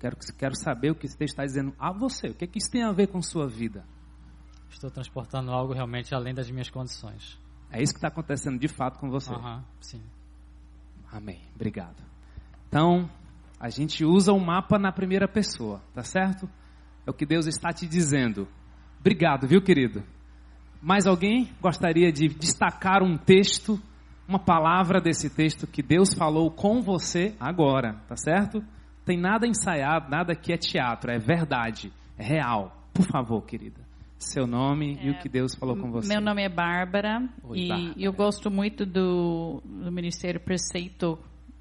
Quero, quero saber o que o texto está dizendo a você. O que, é que isso tem a ver com sua vida? Estou transportando algo realmente além das minhas condições. É isso que está acontecendo de fato com você. Uhum, sim. Amém. Obrigado. Então, a gente usa o mapa na primeira pessoa, tá certo? É o que Deus está te dizendo. Obrigado, viu, querido? Mais alguém gostaria de destacar um texto, uma palavra desse texto que Deus falou com você agora, tá certo? Tem nada ensaiado, nada que é teatro, é verdade, é real. Por favor, querida. Seu nome é, e o que Deus falou com você. Meu nome é Bárbara Oi, e Bárbara. eu gosto muito do, do Ministério Preceito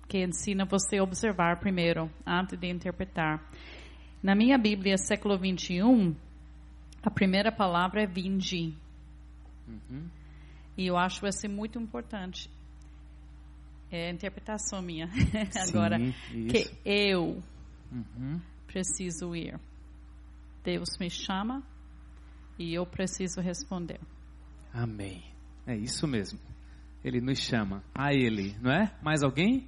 que ensina você a observar primeiro, antes de interpretar. Na minha Bíblia, século 21, a primeira palavra é vinde. Uhum. E eu acho esse muito importante. É a interpretação minha [laughs] agora. Sim, que eu uhum. preciso ir. Deus me chama e eu preciso responder. Amém. É isso mesmo. Ele nos chama a Ele, não é? Mais alguém?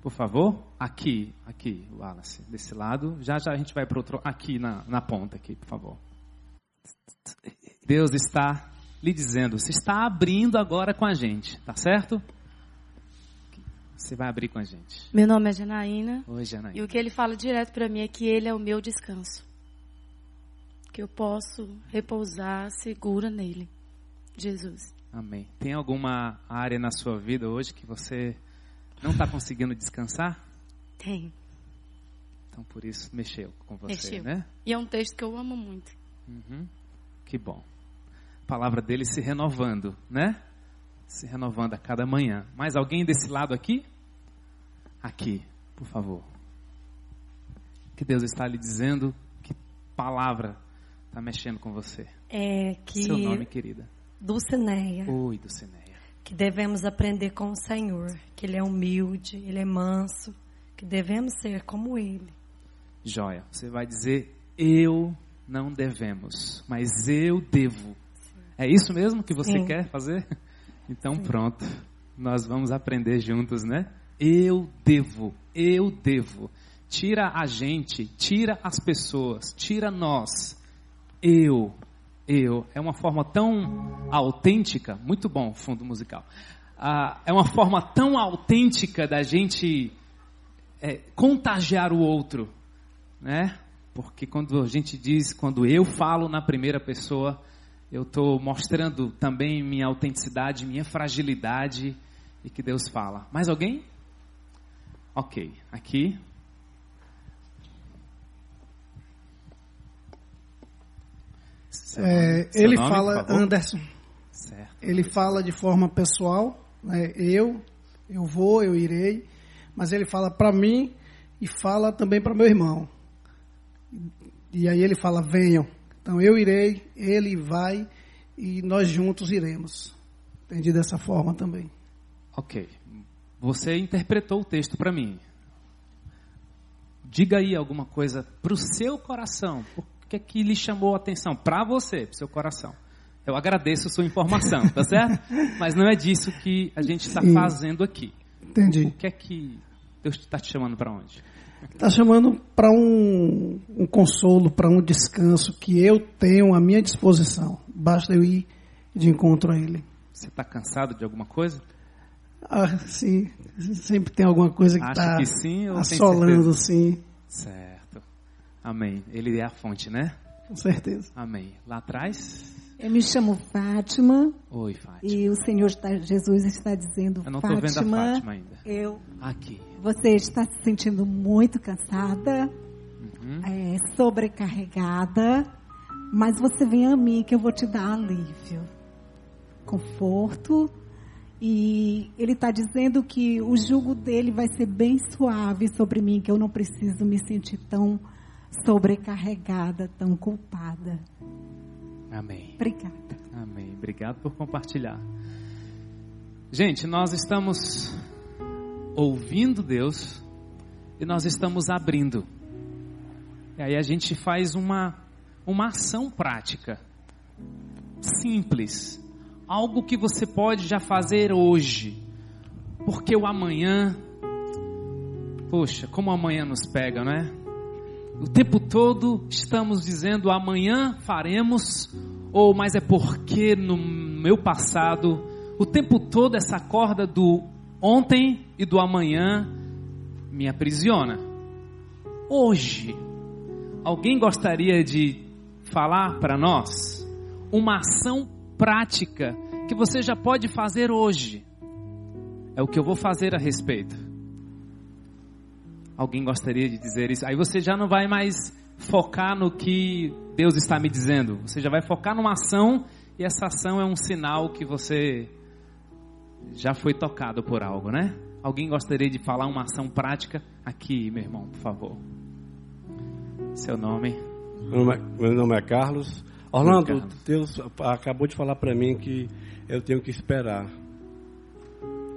Por favor, aqui, aqui, Wallace, desse lado. Já já a gente vai para outro, aqui na, na ponta, aqui, por favor. Deus está lhe dizendo, você está abrindo agora com a gente, tá certo? Você vai abrir com a gente. Meu nome é Janaína. Oi, Janaína. E o que ele fala direto para mim é que ele é o meu descanso. Que eu posso repousar segura nele. Jesus. Amém. Tem alguma área na sua vida hoje que você não está conseguindo descansar? Tem. Então por isso mexeu com você, mexeu. né? E é um texto que eu amo muito. Uhum. Que bom palavra dele se renovando, né? Se renovando a cada manhã. Mais alguém desse lado aqui? Aqui, por favor. Que Deus está lhe dizendo, que palavra está mexendo com você? É que Seu nome, querida? Dulcineia. Oi, Dulcineia. Que devemos aprender com o Senhor, que Ele é humilde, Ele é manso, que devemos ser como Ele. Joia. Você vai dizer, eu não devemos, mas eu devo é isso mesmo que você quer fazer? [laughs] Então pronto. Nós vamos aprender juntos, né? Eu devo, eu devo. Tira a gente, tira as pessoas, tira nós. Eu, eu. É uma forma tão autêntica, muito bom fundo musical. Ah, é uma forma tão autêntica da gente é, contagiar o outro, né? Porque quando a gente diz, quando eu falo na primeira pessoa, eu estou mostrando também minha autenticidade, minha fragilidade e que Deus fala. Mais alguém? Ok, aqui. É, ele nome, fala, Anderson. Certo. Ele fala de forma pessoal, né, eu, eu vou, eu irei, mas ele fala para mim e fala também para meu irmão. E aí ele fala: venham. Então eu irei, ele vai e nós juntos iremos. Entendi dessa forma também. Ok. Você interpretou o texto para mim. Diga aí alguma coisa para o seu coração. Por que, que lhe chamou a atenção? Para você, para o seu coração. Eu agradeço a sua informação, tá certo? [laughs] Mas não é disso que a gente está fazendo aqui. Entendi. O que é que Deus está te chamando para onde? Está chamando para um, um consolo, para um descanso que eu tenho à minha disposição. Basta eu ir de encontro a Ele. Você está cansado de alguma coisa? Ah, sim. Sempre tem alguma coisa que está assolando, sim. Certo. Amém. Ele é a fonte, né? Com certeza. Amém. Lá atrás? Eu me chamo Fátima. Oi, Fátima. E o Senhor está, Jesus está dizendo, eu não Fátima, vendo a Fátima ainda. Eu, Aqui. Você está se sentindo muito cansada, uhum. é, sobrecarregada, mas você vem a mim que eu vou te dar alívio, conforto. E ele está dizendo que o jugo dele vai ser bem suave sobre mim, que eu não preciso me sentir tão sobrecarregada, tão culpada. Amém. Obrigada. Amém. Obrigado por compartilhar. Gente, nós estamos ouvindo Deus e nós estamos abrindo. E aí a gente faz uma, uma ação prática, simples, algo que você pode já fazer hoje, porque o amanhã, poxa, como amanhã nos pega, não é? O tempo todo estamos dizendo amanhã faremos, ou mas é porque no meu passado, o tempo todo essa corda do ontem e do amanhã me aprisiona. Hoje, alguém gostaria de falar para nós uma ação prática que você já pode fazer hoje? É o que eu vou fazer a respeito. Alguém gostaria de dizer isso? Aí você já não vai mais focar no que Deus está me dizendo. Você já vai focar numa ação e essa ação é um sinal que você já foi tocado por algo, né? Alguém gostaria de falar uma ação prática? Aqui, meu irmão, por favor. Seu nome? Meu nome é, meu nome é Carlos. Orlando, Carlos. Deus acabou de falar para mim que eu tenho que esperar.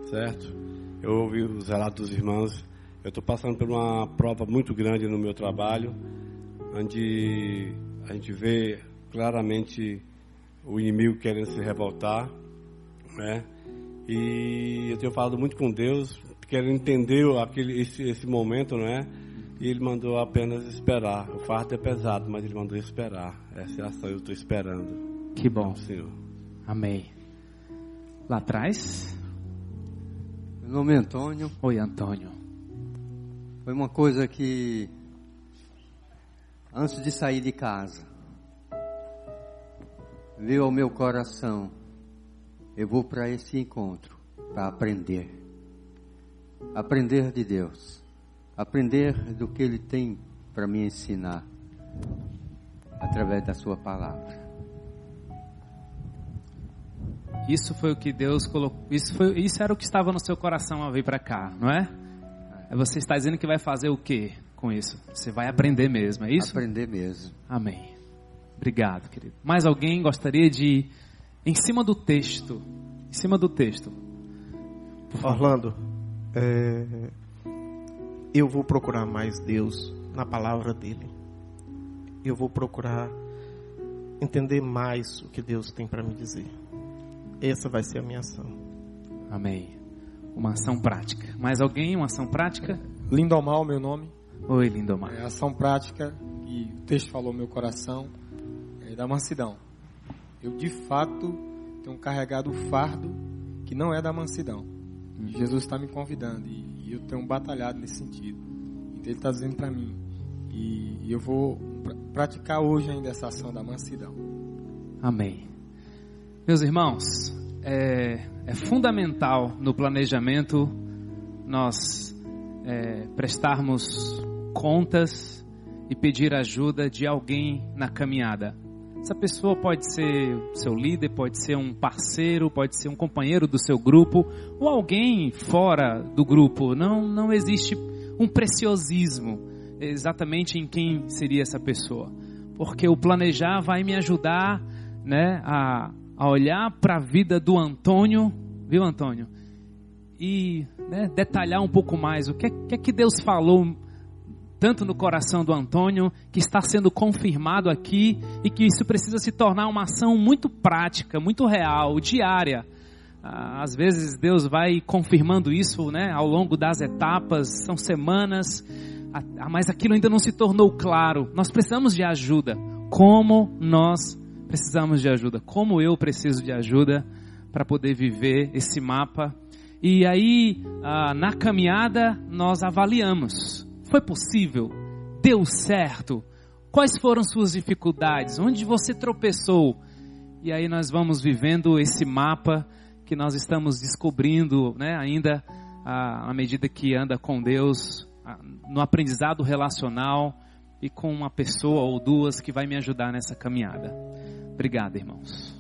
Certo? Eu ouvi os relatos dos irmãos eu estou passando por uma prova muito grande no meu trabalho, onde a gente vê claramente o inimigo querendo se revoltar, né? E eu tenho falado muito com Deus, querendo entender aquele, esse, esse momento, né? E ele mandou apenas esperar. O fardo é pesado, mas ele mandou esperar. Essa é a ação, eu estou esperando. Que bom. Senhor. Amém. Lá atrás? Meu nome é Antônio. Oi, Antônio. Foi uma coisa que, antes de sair de casa, veio ao meu coração: eu vou para esse encontro para aprender. Aprender de Deus. Aprender do que Ele tem para me ensinar através da Sua palavra. Isso foi o que Deus colocou. Isso, foi, isso era o que estava no seu coração ao vir para cá, não é? Você está dizendo que vai fazer o que com isso? Você vai aprender mesmo, é isso? Aprender mesmo. Amém. Obrigado, querido. Mais alguém gostaria de, em cima do texto, em cima do texto. Orlando, é, eu vou procurar mais Deus na palavra dele. Eu vou procurar entender mais o que Deus tem para me dizer. Essa vai ser a minha ação. Amém uma ação prática. Mais alguém, uma ação prática? Lindomar, meu nome. Oi, Lindomar. É ação prática, e o texto falou meu coração, é da mansidão. Eu, de fato, tenho carregado o fardo que não é da mansidão. E Jesus está me convidando, e, e, eu tenho batalhado nesse sentido. Então, Ele está dizendo para mim, e, e eu vou pr praticar hoje ainda essa ação da mansidão. Amém. Meus irmãos, é, é fundamental no planejamento nós é, prestarmos contas e pedir ajuda de alguém na caminhada. Essa pessoa pode ser seu líder, pode ser um parceiro, pode ser um companheiro do seu grupo ou alguém fora do grupo. Não, não existe um preciosismo exatamente em quem seria essa pessoa, porque o planejar vai me ajudar, né, a, a olhar para a vida do Antônio, viu, Antônio? E né, detalhar um pouco mais o que é, que é que Deus falou tanto no coração do Antônio, que está sendo confirmado aqui e que isso precisa se tornar uma ação muito prática, muito real, diária. Ah, às vezes Deus vai confirmando isso né, ao longo das etapas, são semanas, mas aquilo ainda não se tornou claro. Nós precisamos de ajuda. Como nós precisamos de ajuda, como eu preciso de ajuda para poder viver esse mapa. E aí, ah, na caminhada, nós avaliamos: foi possível? Deu certo? Quais foram suas dificuldades? Onde você tropeçou? E aí nós vamos vivendo esse mapa que nós estamos descobrindo, né, ainda à, medida que anda com Deus, no aprendizado relacional e com uma pessoa ou duas que vai me ajudar nessa caminhada. Obrigado, irmãos.